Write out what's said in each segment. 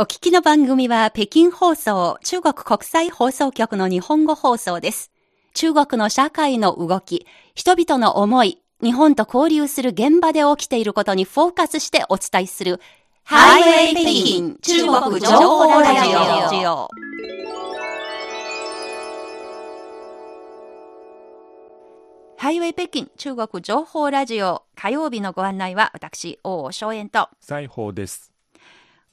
お聞きの番組は北京放送、中国国際放送局の日本語放送です。中国の社会の動き、人々の思い、日本と交流する現場で起きていることにフォーカスしてお伝えする、ハイウェイ北京中国情報ラジオ。ハイウェイ北京中国情報ラジオ火曜日のご案内は私、王正円と西宝です。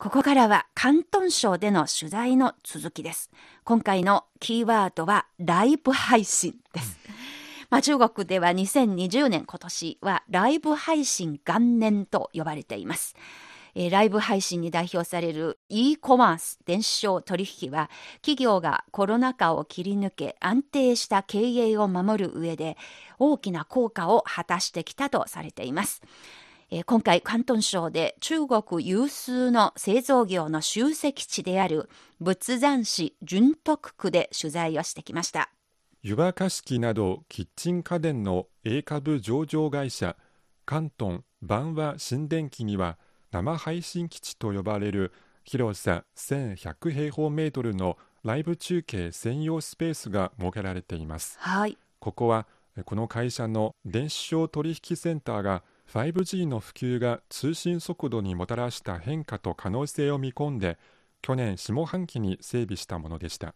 ここからは広東省での取材の続きです。今回のキーワードはライブ配信です。まあ、中国では2020年今年はライブ配信元年と呼ばれています。えー、ライブ配信に代表される e コマース電子商取引は企業がコロナ禍を切り抜け安定した経営を守る上で大きな効果を果たしてきたとされています。えー、今回、広東省で中国有数の製造業の集積地である仏山市順徳区で取材をしてきました。湯沸かし器などキッチン家電の A 株上場会社関東万和新電機には生配信基地と呼ばれる広さ1100平方メートルのライブ中継専用スペースが設けられています。はい、ここはこの会社の電子商取引センターが 5G の普及が通信速度にもたらした変化と可能性を見込んで去年下半期に整備したものでした。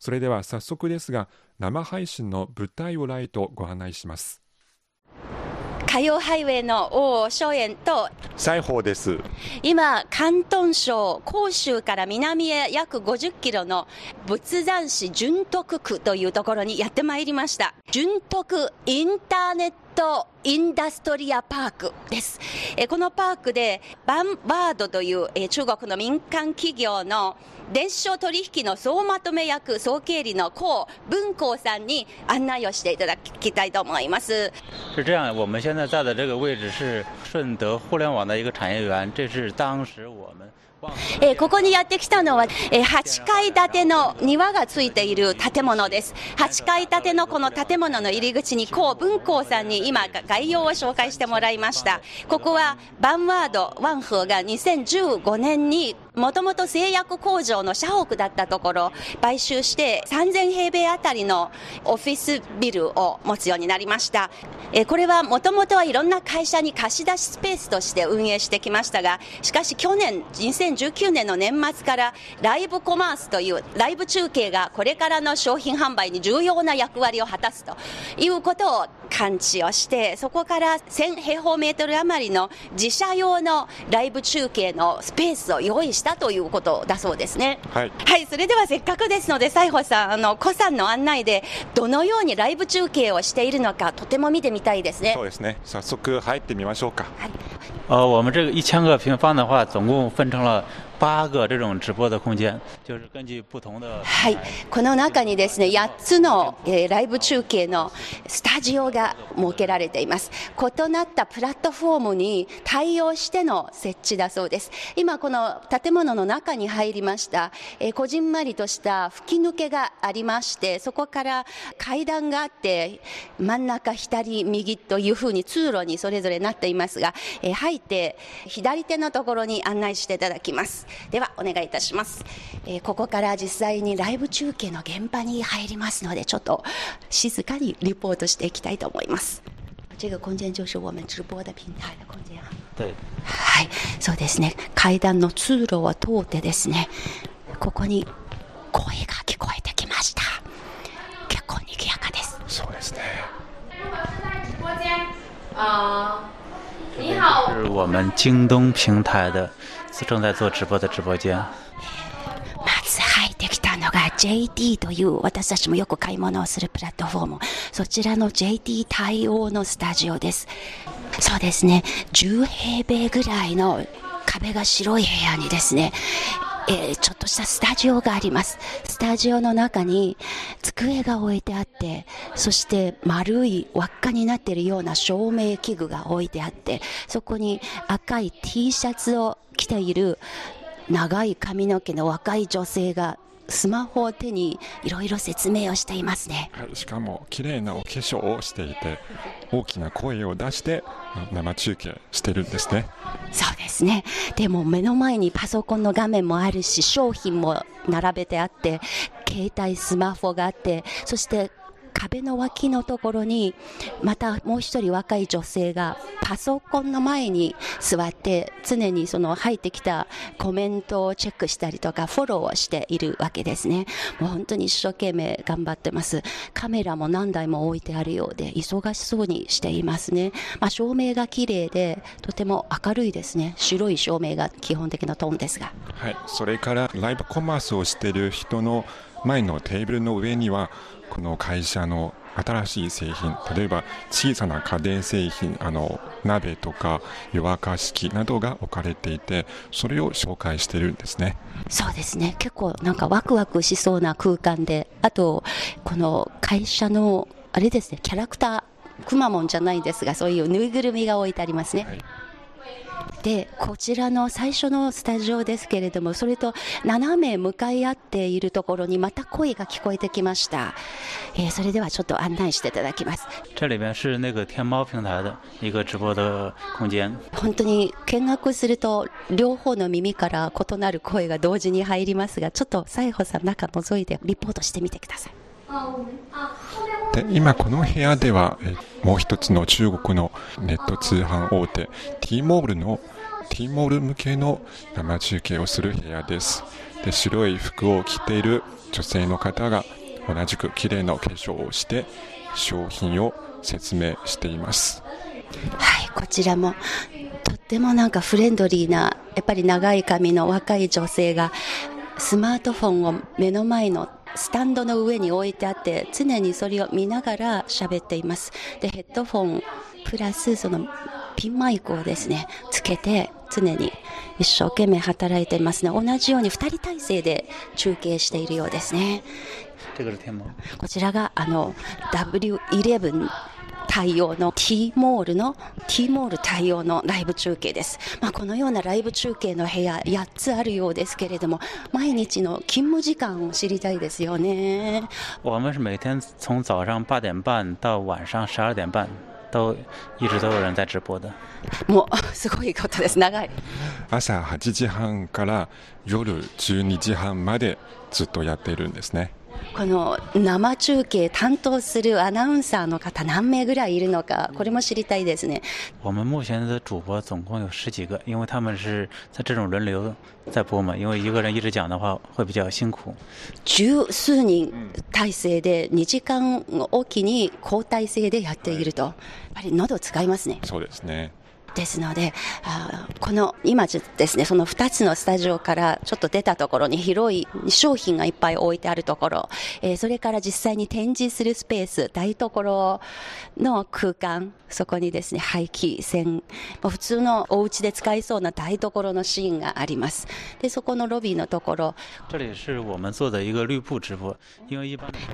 それでは早速ですが生配信の舞台裏へとご案内します。火曜ハイウェイの王正園と西宝です今広東省広州から南へ約50キロの仏山市順徳区というところにやってまいりました順徳インターネットインダストリアパークです。えこのパークでバンワードという、え中国の民間企業の電子商取引の総まとめ役、総経理の高文光さんに案内をしていただきたいと思います。是这样，我们现在在的这个位置是顺德互联网的一个产业园，这是当时我们。えー、ここにやってきたのは、えー、8階建ての庭がついている建物です。8階建てのこの建物の入り口に、高文光さんに今、概要を紹介してもらいました。ここは、バンワード、ワンフーが2015年にもともと製薬工場の社屋だったところ、買収して3000平米あたりのオフィスビルを持つようになりました。えこれはもともとはいろんな会社に貸し出しスペースとして運営してきましたが、しかし去年、2019年の年末からライブコマースというライブ中継がこれからの商品販売に重要な役割を果たすということを感知をして、そこから1000平方メートル余りの自社用のライブ中継のスペースを用意したということだそうですね。はい。はい、それではせっかくですので、西穂さん、あの、古さんの案内で、どのようにライブ中継をしているのか、とても見てみたいですね。そうですね。早速入ってみましょうか。はい。呃，我们这个一千个平方的话，总共分成了八个这种直播的空间，就是根据不同的。はい、この中にですね、8つの、えー、ライブ中継のスタジオが設けられています。異なったプラットフォームに対応しての設置だそうです。今この建物の中に入りました。えー、こじんまりとした吹き抜けがありまして、そこから階段があって、真ん中、左、右というふうに通路にそれぞれなっていますが、えー、入って左手のところに案内していただきます。ではお願いいたします、えー、ここから実際にライブ中継の現場に入りますのでちょっと静かにリポートしていきたいと思います。这个空间就是我们直播的平台的空间对はい。そうですね。階段の通路を通ってですねここに声が聞こえてきました。結構賑やかです。そうですね。あ你好是我们京东平台的正在做直播的直播間。まず入ってきたのが JD という私たちもよく買い物をするプラットフォーム。そちらの JD 対応のスタジオです。そうですね。10平米ぐらいの壁が白い部屋にですね、えー、ちょっとしたスタジオがあります。スタジオの中に机が置いてあって、そして丸い輪っかになっているような照明器具が置いてあって、そこに赤い T シャツを着ている長い髪の毛の若い女性がスマホを手にいろいろ説明をしていますね。はい、しかも綺麗なお化粧をしていて、大きな声を出して生中継してるんですね。そうですね。でも目の前にパソコンの画面もあるし、商品も並べてあって、携帯スマホがあって、そして壁の脇のところに、またもう一人若い女性がパソコンの前に座って、常にその入ってきたコメントをチェックしたりとか、フォローをしているわけですね。もう本当に一生懸命頑張ってます。カメラも何台も置いてあるようで、忙しそうにしていますね。まあ、照明が綺麗で、とても明るいですね。白い照明が基本的なトーンですが。はい、それからライブコマースをしている人の前のテーブルの上にはこの会社の新しい製品例えば小さな家電製品あの鍋とか湯沸かし器などが置かれていてそれを紹介してるんですね。そうですね。結構なんかワクワクしそうな空間であとこの会社のあれですねキャラクターくまモンじゃないんですがそういうぬいぐるみが置いてありますね、はいでこちらの最初のスタジオですけれどもそれと斜め向かい合っているところにまた声が聞こえてきました、えー、それではちょっと案内していただきます。这里边是那个天猫平台的一个直播的空間本当に見学すると両方の耳から異なる声が同時に入りますがちょっと西穂さん中覗いてリポートしてみてくださいで今この部屋ではもう一つの中国のネット通販大手 T モールの T モール向けの生中継をする部屋です。で白い服を着ている女性の方が同じく綺麗な化粧をして商品を説明しています。はいこちらもとってもなんかフレンドリーなやっぱり長い髪の若い女性がスマートフォンを目の前のスタンドの上に置いてあって常にそれを見ながら喋っています。でヘッドフォンプラスそのピンマイクをですねつけて常に一生懸命働いていますね。同じように2人体制で中継しているようですね。こちらがあの W11 対応の T モールの T モール対応のライブ中継です。まあ、このようなライブ中継の部屋8つあるようですけれども、毎日の勤務時間を知りたいですよね。我们是每天从早上八点半到晚上十二点半。都一直都有人在直播的。もうすごいことです。長い。朝8時半から夜12時半までずっとやっているんですね。この生中継担当するアナウンサーの方何名ぐらいいるのか、これも知りたいですね。我们目前的主播总共有十几个，因为他们是在这种轮流在播嘛，因为一个人一直讲的话会比较辛苦。十数人体制で2時間おきに交代制でやっていると、やっぱり喉使いますね。そうですね。ですので、あこの今ですね、その2つのスタジオからちょっと出たところに広い商品がいっぱい置いてあるところ、えー、それから実際に展示するスペース、台所の空間、そこにですね、排気扇、普通のお家で使いそうな台所のシーンがあります。で、そこのロビーのところ。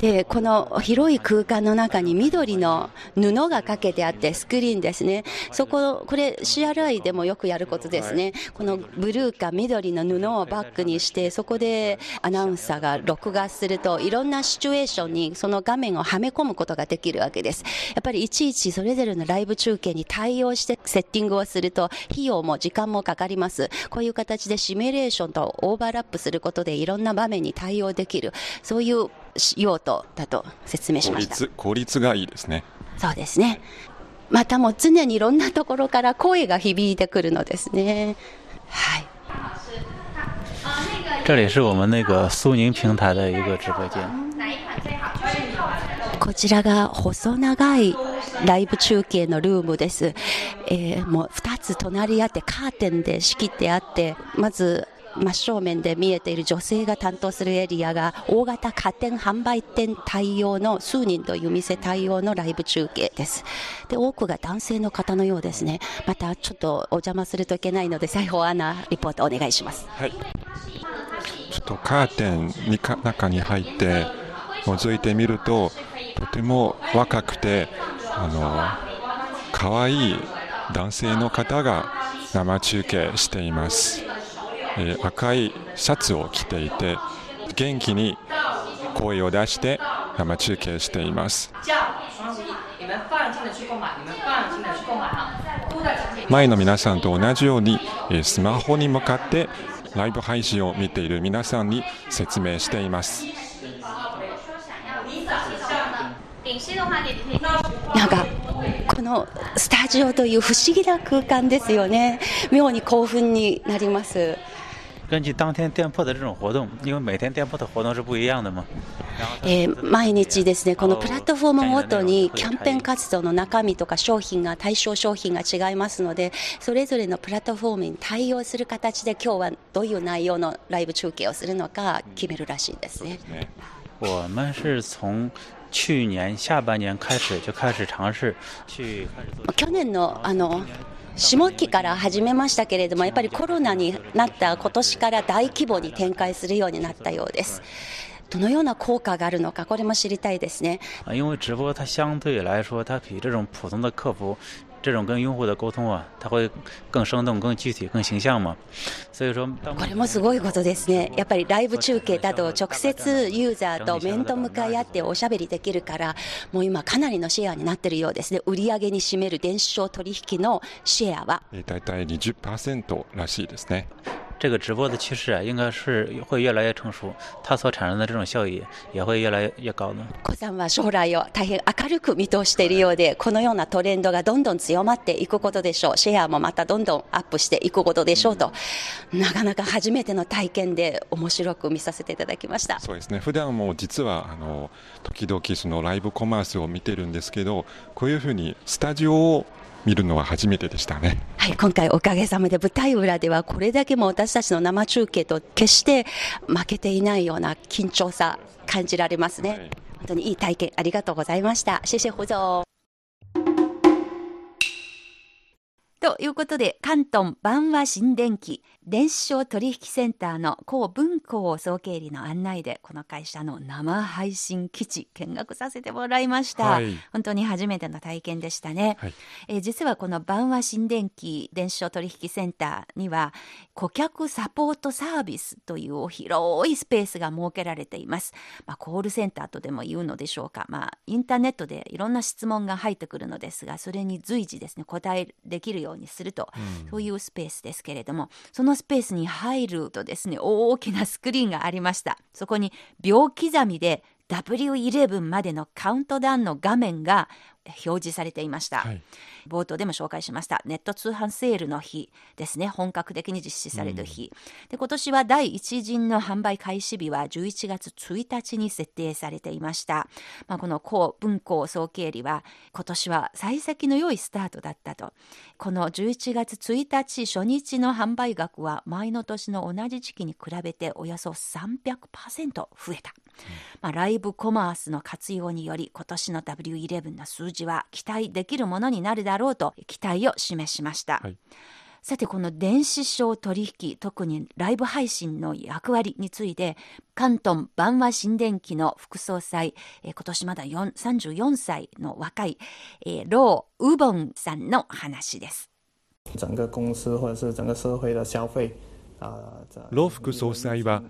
で、この広い空間の中に緑の布がかけてあって、スクリーンですね。そこ、これ CRI でもよくやることですね、このブルーか緑の布をバックにして、そこでアナウンサーが録画すると、いろんなシチュエーションにその画面をはめ込むことができるわけです。やっぱりいちいちそれぞれのライブ中継に対応してセッティングをすると、費用も時間もかかります。こういう形でシミュレーションとオーバーラップすることで、いろんな場面に対応できる、そういう用途だと説明しました効率がいいですね。そうですね。またも常にいろんなところから声が響いてくるのですね。はい。这里是我们那个苏宁平台的一个直播间。こちらが細長いライブ中継のルームです。えー、もう2つ隣り合ってカーテンで仕切ってあって、まず真正面で見えている女性が担当するエリアが大型家電販売店対応の数人という店対応のライブ中継です。で、多くが男性の方のようですね。またちょっとお邪魔するといけないので、西郷アナリポートお願いします。はい。ちょっとカーテンにか中に入って覗いてみると、とても若くて、あの、可愛い男性の方が生中継しています。えー、赤いシャツを着ていて元気に声を出して生中継しています。前の皆さんと同じようにえスマホに向かってライブ配信を見ている皆さんに説明しています。なんかこのスタジオという不思議な空間ですよね。妙に興奮になります。根据当天店铺的这种活动，因为每天店铺的活动是不一样的嘛。えー、毎日ですね、このプラットフォームごとにキャンペーン活動の中身とか商品が、対象商品が違いますので、それぞれのプラットフォームに対応する形で今日はどういう内容のライブ中継をするのか決めるらしいですね。我们是从去年下半年开始就开始尝试去。去年のあの下期から始めましたけれども、やっぱりコロナになった今年から大規模に展開するようになったようです。どのような効果があるのか、これも知りたいですね。因为直播它相对来说，它比这种普通的客服这种跟用户的沟通啊，它会更生动、更具体、更形象嘛。所以说，これもすごいことですね。やっぱりライブ中継だと直接ユーザーと面と向かい合っておしゃべりできるから、もう今かなりのシェアになっているようですね。売上に占める電子商取引のシェアは。大体20%らしいですね。这个直播的趋势啊，应该是会越来越成熟，它所产生的这种效益也会越来越高的。小さんは将来を大変明るく見通しているようで、このようなトレンドがどんどん強まっていくことでしょう。シェアもまたどんどんアップしていくことでしょうと、なかなか初めての体験で面白く見させていただきました。そうですね。普段も実はあの時々そのライブコマースを見てるんですけど、こういうふうにスタジオを見るのは初めてでしたね。はい、今回おかげさまで舞台裏ではこれだけも私たちの生中継と決して負けていないような緊張さ感じられますね。はい、本当にいい体験ありがとうございました。謝謝胡总。ということで、関東万和新電機電子商取引センターの高文庫総経理の案内で、この会社の生配信基地見学させてもらいました。はい、本当に初めての体験でしたね。はい、え実はこの万和新電機電子商取引センターには、顧客サポートサービスという広いスペースが設けられています。まあ、コールセンターとでも言うのでしょうか。まあ、インターネットでいろんな質問が入ってくるのですが、それに随時ですね、答えできるようにすると、うん、そういうスペースですけれども、そのスペースに入るとですね、大きなスクリーンがありました。そこに秒刻みで W11 までのカウントダウンの画面が表示されていました、はい、冒頭でも紹介しました。ネット通販セールの日ですね。本格的に実施される日、うん、で今年は第一陣の販売開始日は11月1日に設定されていました、まあ、この高文庫総経理は今年は幸先の良いスタートだったと。この11月1日初日の販売額は前の年の同じ時期に比べておよそ300%増えた、うん、まあ、ライブコマースの活用により今年の W11 の数字は期待できるものになるだろうと期待を示しました。はいさてこの電子商取引特にライブ配信の役割について関東万和新電機の副総裁、えー、今年まだ34歳の若い、えー、ロー・ウボンさんの話です。整个公司或者是整个社会的消費ロー副総裁は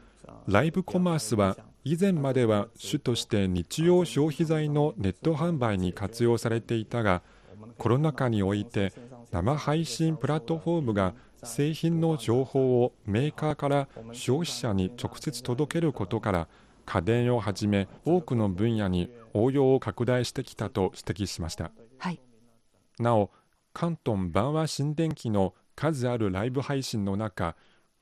ライブコマースは以前までは主として日用消費財のネット販売に活用されていたがコロナ禍において生配信プラットフォームが製品の情報をメーカーから消費者に直接届けることから家電をはじめ多くの分野に応用を拡大してきたと指摘しました、はい、なお関東万和新電機の数あるライブ配信の中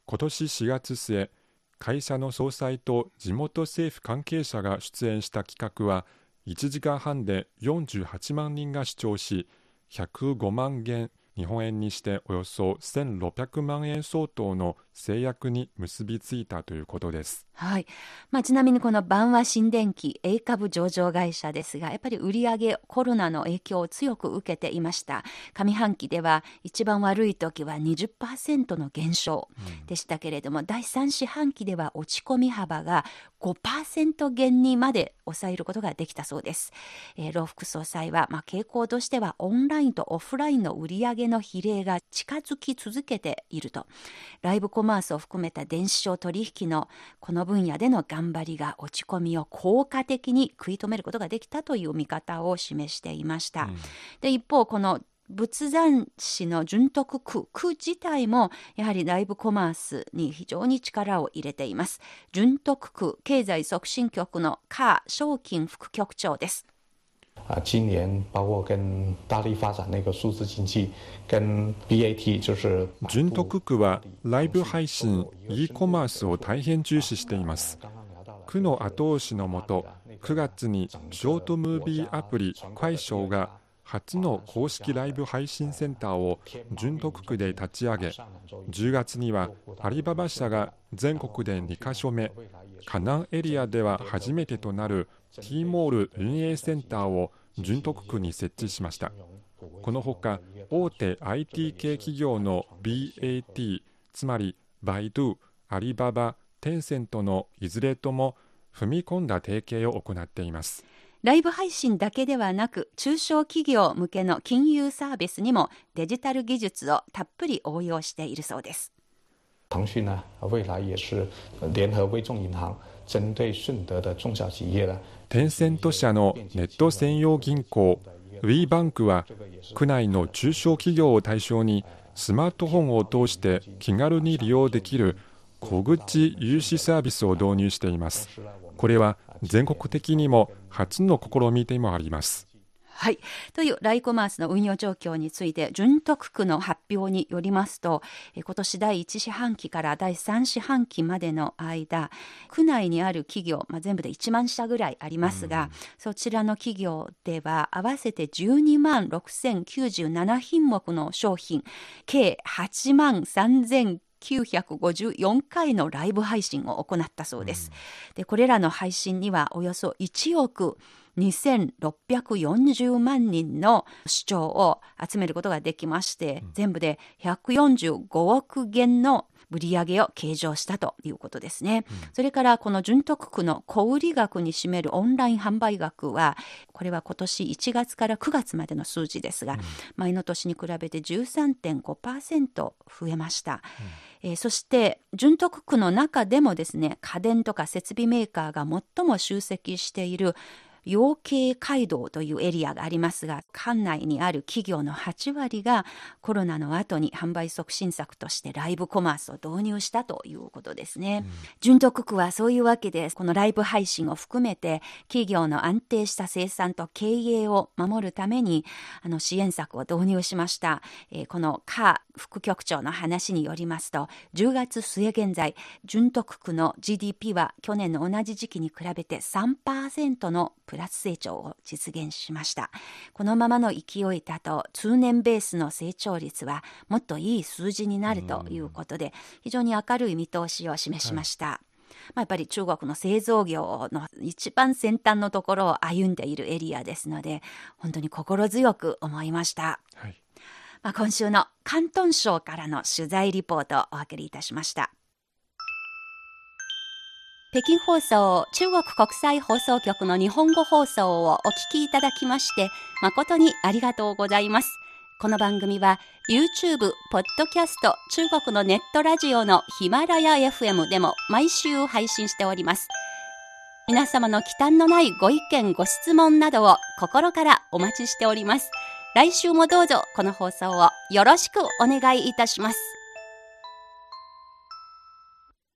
今年4月末会社の総裁と地元政府関係者が出演した企画は1時間半で48万人が視聴し105万元日本円にしておよそ1600万円相当の制約に結びついたということです。はい。まあ、ちなみにこの万和新電機 A 株上場会社ですが、やっぱり売上コロナの影響を強く受けていました。上半期では一番悪い時は20%の減少でしたけれども、うん、第3四半期では落ち込み幅が5%減にまで抑えることができたそうです。えー、老副総裁は、まあ、傾向としてはオンラインとオフラインの売上の比例が近づき続けていると。ライブコマースを含めた電子商取引のこのの分野での頑張りが落ち込みを効果的に食い止めることができたという見方を示していました。うん、で一方この仏山市の順徳区区自体もやはりライブコマースに非常に力を入れています。順徳区経済促進局のカー賞金副局長です啊，今年包括跟大力发展那个数字经济，跟 BAT 就是順徳区はライブ配信 e コマースを大変重視しています。区の後押しのもと、9月にショートムービーアプリ快賞が初の公式ライブ配信センターを順徳区で立ち上げ10月にはアリババ社が全国で2カ所目河南エリアでは初めてとなる T モール運営センターを順徳区に設置しましたこのほか大手 IT 系企業の BAT つまりバイドゥ、アリババ、テンセントのいずれとも踏み込んだ提携を行っていますライブ配信だけではなく中小企業向けの金融サービスにもデジタル技術をたっぷり応用しているそうです。腾讯呢，未来也是联合微众银行，针对顺德的中小企业呢。テンセント社のネット専用銀行ウィーバンクは区内の中小企業を対象にスマートフォンを通して気軽に利用できる小口融資サービスを導入していますこれは全国的にも初の試みでもあります。はい。というライコマースの運用状況について、順徳区の発表によりますと、今年第1四半期から第3四半期までの間、区内にある企業、まあ、全部で1万社ぐらいありますが、うん、そちらの企業では合わせて12万6097品目の商品、計8万3000 954回のライブ配信を行ったそうです。でこれらの配信にはおよそ1億2640万人の視聴を集めることができまして、全部で145億元の売り上げを計上したということですね。うん、それからこの順徳区の小売額に占めるオンライン販売額は、これは今年1月から9月までの数字ですが、うん、前の年に比べて13.5%増えました。うん、えー、そして順徳区の中でもですね家電とか設備メーカーが最も集積している養鶏街道というエリアがありますが、館内にある企業の8割がコロナの後に販売促進策としてライブコマースを導入したということですね。うん、順徳区はそういうわけで、このライブ配信を含めて企業の安定した生産と経営を守るためにあの支援策を導入しました。えー、このカー副局長の話によりますと、10月末現在、順徳区の GDP は去年の同じ時期に比べて3%のププラス成長を実現しました。このままの勢いだと通年ベースの成長率はもっといい数字になるということで、非常に明るい見通しを示しました。はいまあ、やっぱり中国の製造業の一番先端のところを歩んでいるエリアですので、本当に心強く思いました。はい、まあ、今週の広東省からの取材リポートをお送りいたしました。北京放送中国国際放送局の日本語放送をお聞きいただきまして誠にありがとうございます。この番組は YouTube、ポッドキャスト、中国のネットラジオのヒマラヤ FM でも毎週配信しております。皆様の忌憚のないご意見、ご質問などを心からお待ちしております。来週もどうぞこの放送をよろしくお願いいたします。